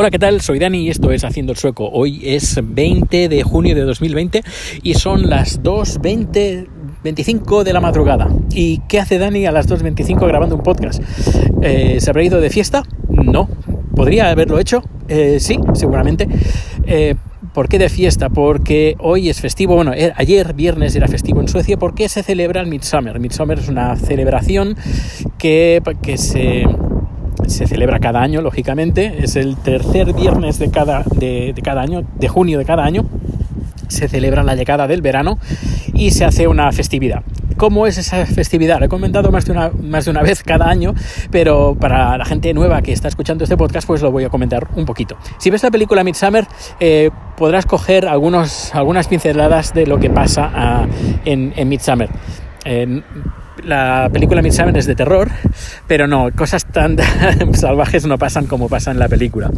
Hola, ¿qué tal? Soy Dani y esto es Haciendo el Sueco. Hoy es 20 de junio de 2020 y son las 2.20 25 de la madrugada. ¿Y qué hace Dani a las 2.25 grabando un podcast? Eh, ¿Se habrá ido de fiesta? No. ¿Podría haberlo hecho? Eh, sí, seguramente. Eh, ¿Por qué de fiesta? Porque hoy es festivo, bueno, ayer viernes era festivo en Suecia porque se celebra el Midsummer. Midsummer es una celebración que, que se, se celebra cada año, lógicamente. Es el tercer viernes de cada, de, cada año, de junio de cada año. Se celebra la llegada del verano y se hace una festividad. ¿Cómo es esa festividad? Lo he comentado más de, una, más de una vez cada año, pero para la gente nueva que está escuchando este podcast, pues lo voy a comentar un poquito. Si ves la película Midsummer, eh, podrás coger algunos, algunas pinceladas de lo que pasa ah, en, en Midsummer. La película Midsummer es de terror, pero no, cosas tan salvajes no pasan como pasan en la película.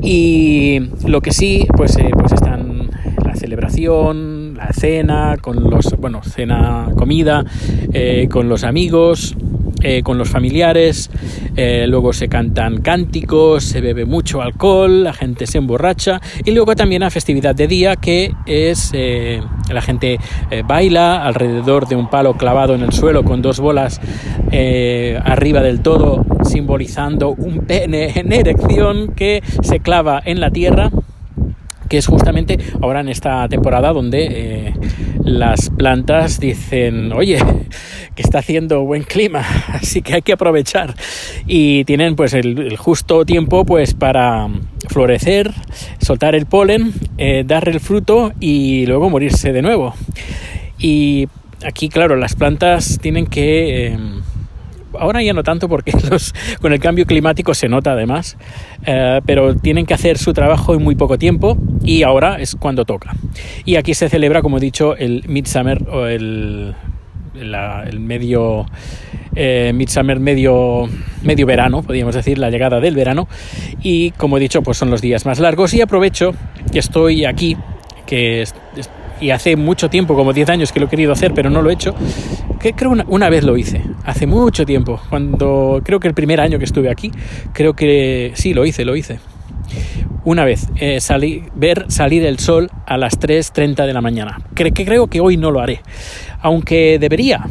Y lo que sí, pues, eh, pues están la celebración, la cena, con los, bueno, cena, comida, eh, con los amigos, eh, con los familiares, eh, luego se cantan cánticos, se bebe mucho alcohol, la gente se emborracha y luego también la festividad de día que es la gente baila alrededor de un palo clavado en el suelo con dos bolas arriba del todo simbolizando un pene en erección que se clava en la tierra que es justamente ahora en esta temporada donde eh, las plantas dicen, oye, que está haciendo buen clima, así que hay que aprovechar. Y tienen pues el, justo tiempo pues para florecer, soltar el polen, eh, dar el fruto y luego morirse de nuevo. Y aquí, claro, las plantas tienen que... Eh, ahora ya no tanto porque con el cambio climático se nota además, eh, pero tienen que hacer su trabajo en muy poco tiempo y ahora es cuando toca. Y aquí se celebra, como he dicho, el Midsummer o el, el medio eh, Midsummer medio, medio verano, podríamos decir, la llegada del verano. Y como he dicho, pues son los días más largos y aprovecho que estoy aquí, que y hace mucho tiempo, como 10 años que lo he querido hacer, pero no lo he hecho, que creo una, una, vez lo hice, hace mucho tiempo, cuando creo que el primer año que estuve aquí, creo que sí, lo hice, lo hice. Una vez, eh, ver salir el sol a las 3.30 de la mañana. que creo que hoy no lo haré aunque debería,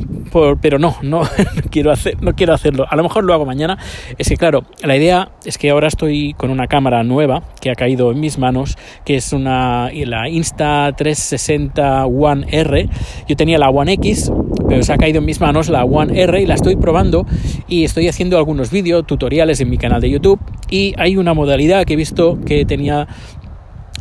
pero no, no, quiero hacer, no quiero hacerlo. A lo mejor lo hago mañana. Es que claro, la idea es que ahora estoy con una cámara nueva que ha caído en mis manos, que es una la Insta 360 One R. Yo tenía la One X, pero se ha caído en mis manos la One R y la estoy probando y estoy haciendo algunos vídeos, tutoriales en mi canal de YouTube y hay una modalidad que he visto que tenía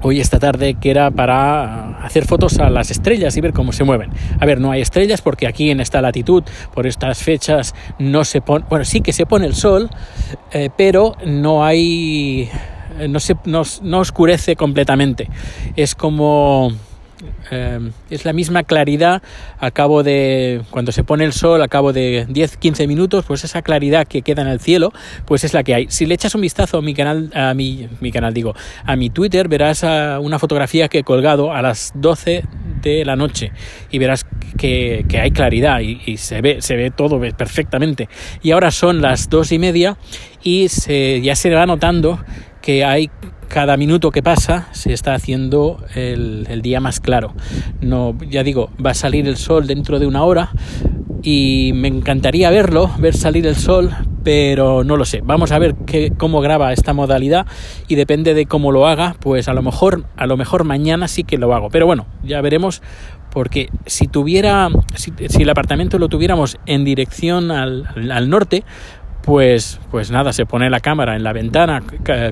hoy esta tarde que era para hacer fotos a las estrellas y ver cómo se mueven. A ver, no hay estrellas porque aquí en esta latitud, por estas fechas, no se pone, bueno, sí que se pone el sol, eh, pero no hay, no, se, no oscurece completamente. Es como Em, es la misma claridad a cabo de cuando se pone el sol a cabo de 10-15 minutos pues esa claridad que queda en el cielo pues es la que hay. Si le echas un vistazo a mi canal a mi, mi canal digo a mi twitter verás una fotografía que he colgado a las 12 de la noche y verás que, que hay claridad y, se ve se ve todo perfectamente. Y ahora son las dos y media y ya se va notando que hay cada minuto que pasa se está haciendo el, día más claro. No, ya digo, va a salir el sol dentro de una hora y me encantaría verlo, ver salir el sol, pero no lo sé. Vamos a ver cómo graba esta modalidad y depende de cómo lo haga, pues a lo mejor, a lo mejor mañana sí que lo hago. Pero bueno, ya veremos porque si tuviera, si, el apartamento lo tuviéramos en dirección al norte, pues, pues nada, se pone la cámara en la ventana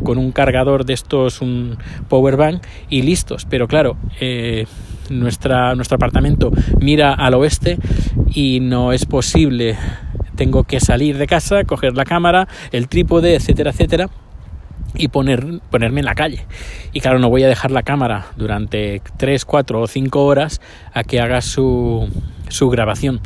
con un cargador de estos, un power bank y listos. Pero claro, eh, nuestra, nuestro apartamento mira al oeste y no es posible. Tengo que salir de casa, coger la cámara, el trípode, etcétera, etcétera y poner, ponerme en la calle. Y claro, no voy a dejar la cámara durante 3, 4 o 5 horas a que haga su, su grabación.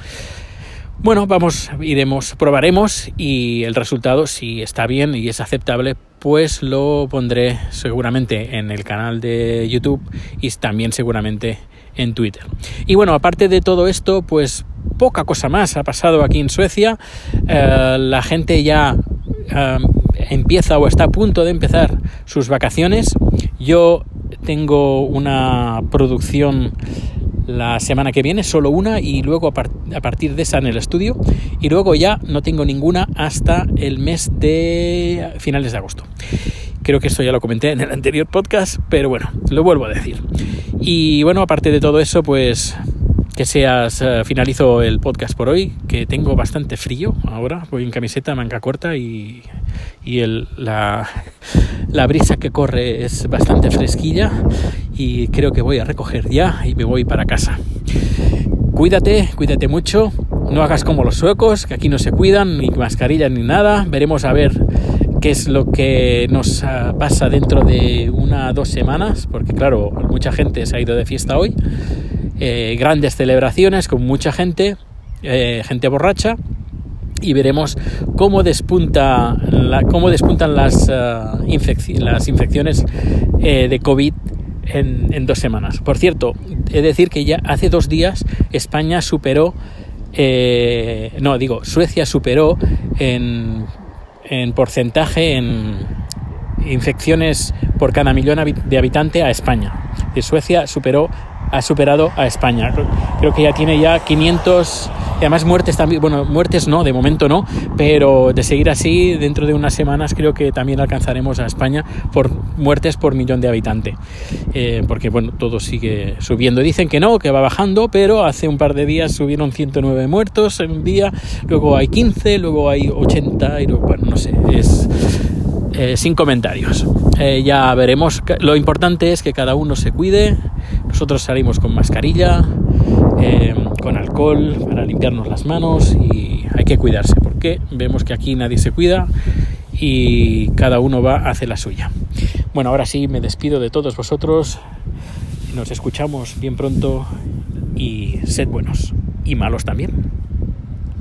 Bueno, vamos, iremos, probaremos y el resultado, si está bien y es aceptable, pues lo pondré seguramente en el canal de YouTube y también seguramente en Twitter. Y bueno, aparte de todo esto, pues poca cosa más ha pasado aquí en Suecia. Eh, la gente ya... Eh, empieza o está a punto de empezar sus vacaciones. Yo tengo una producción la semana que viene, solo una, y luego a, partir de esa en el estudio, y luego ya no tengo ninguna hasta el mes de finales de agosto. Creo que esto ya lo comenté en el anterior podcast, pero bueno, lo vuelvo a decir. Y bueno, aparte de todo eso, pues que seas, eh, finalizo el podcast por hoy, que tengo bastante frío ahora, voy en camiseta, manga corta y, y el, la, la brisa que corre es bastante fresquilla y creo que voy a recoger ya y me voy para casa. Cuídate, cuídate mucho, no hagas como los suecos, que aquí no se cuidan, ni mascarillas ni nada. Veremos a ver qué es lo que nos ah, pasa dentro de una o dos semanas, porque claro, mucha gente se ha ido de fiesta hoy. Eh, grandes celebraciones con mucha gente, eh, gente borracha, y veremos cómo despunta cómo despuntan las, las infecciones eh, de COVID en, dos semanas. Por cierto, he de decir que ya hace dos días España superó, eh, no, digo, Suecia superó en, en porcentaje en infecciones por cada millón de habitante a España. Suecia superó ha superado a España. Creo que ya tiene ya 500 y además muertes también, bueno, muertes no, de momento no, pero de seguir así, dentro de unas semanas creo que también alcanzaremos a España por muertes por millón de habitante. Eh, porque bueno, todo sigue subiendo. Dicen que no, que va bajando, pero hace un par de días subieron 109 muertos en un día, luego hay 15, luego hay 80, y bueno, no sé, es eh, sin comentarios. Eh, ya veremos. Lo importante es que cada uno se cuide. Nosotros salimos con mascarilla, eh, con alcohol para limpiarnos las manos y hay que cuidarse porque vemos que aquí nadie se cuida y cada uno va a hacer la suya. Bueno, ahora sí me despido de todos vosotros. Nos escuchamos bien pronto y sed buenos y malos también.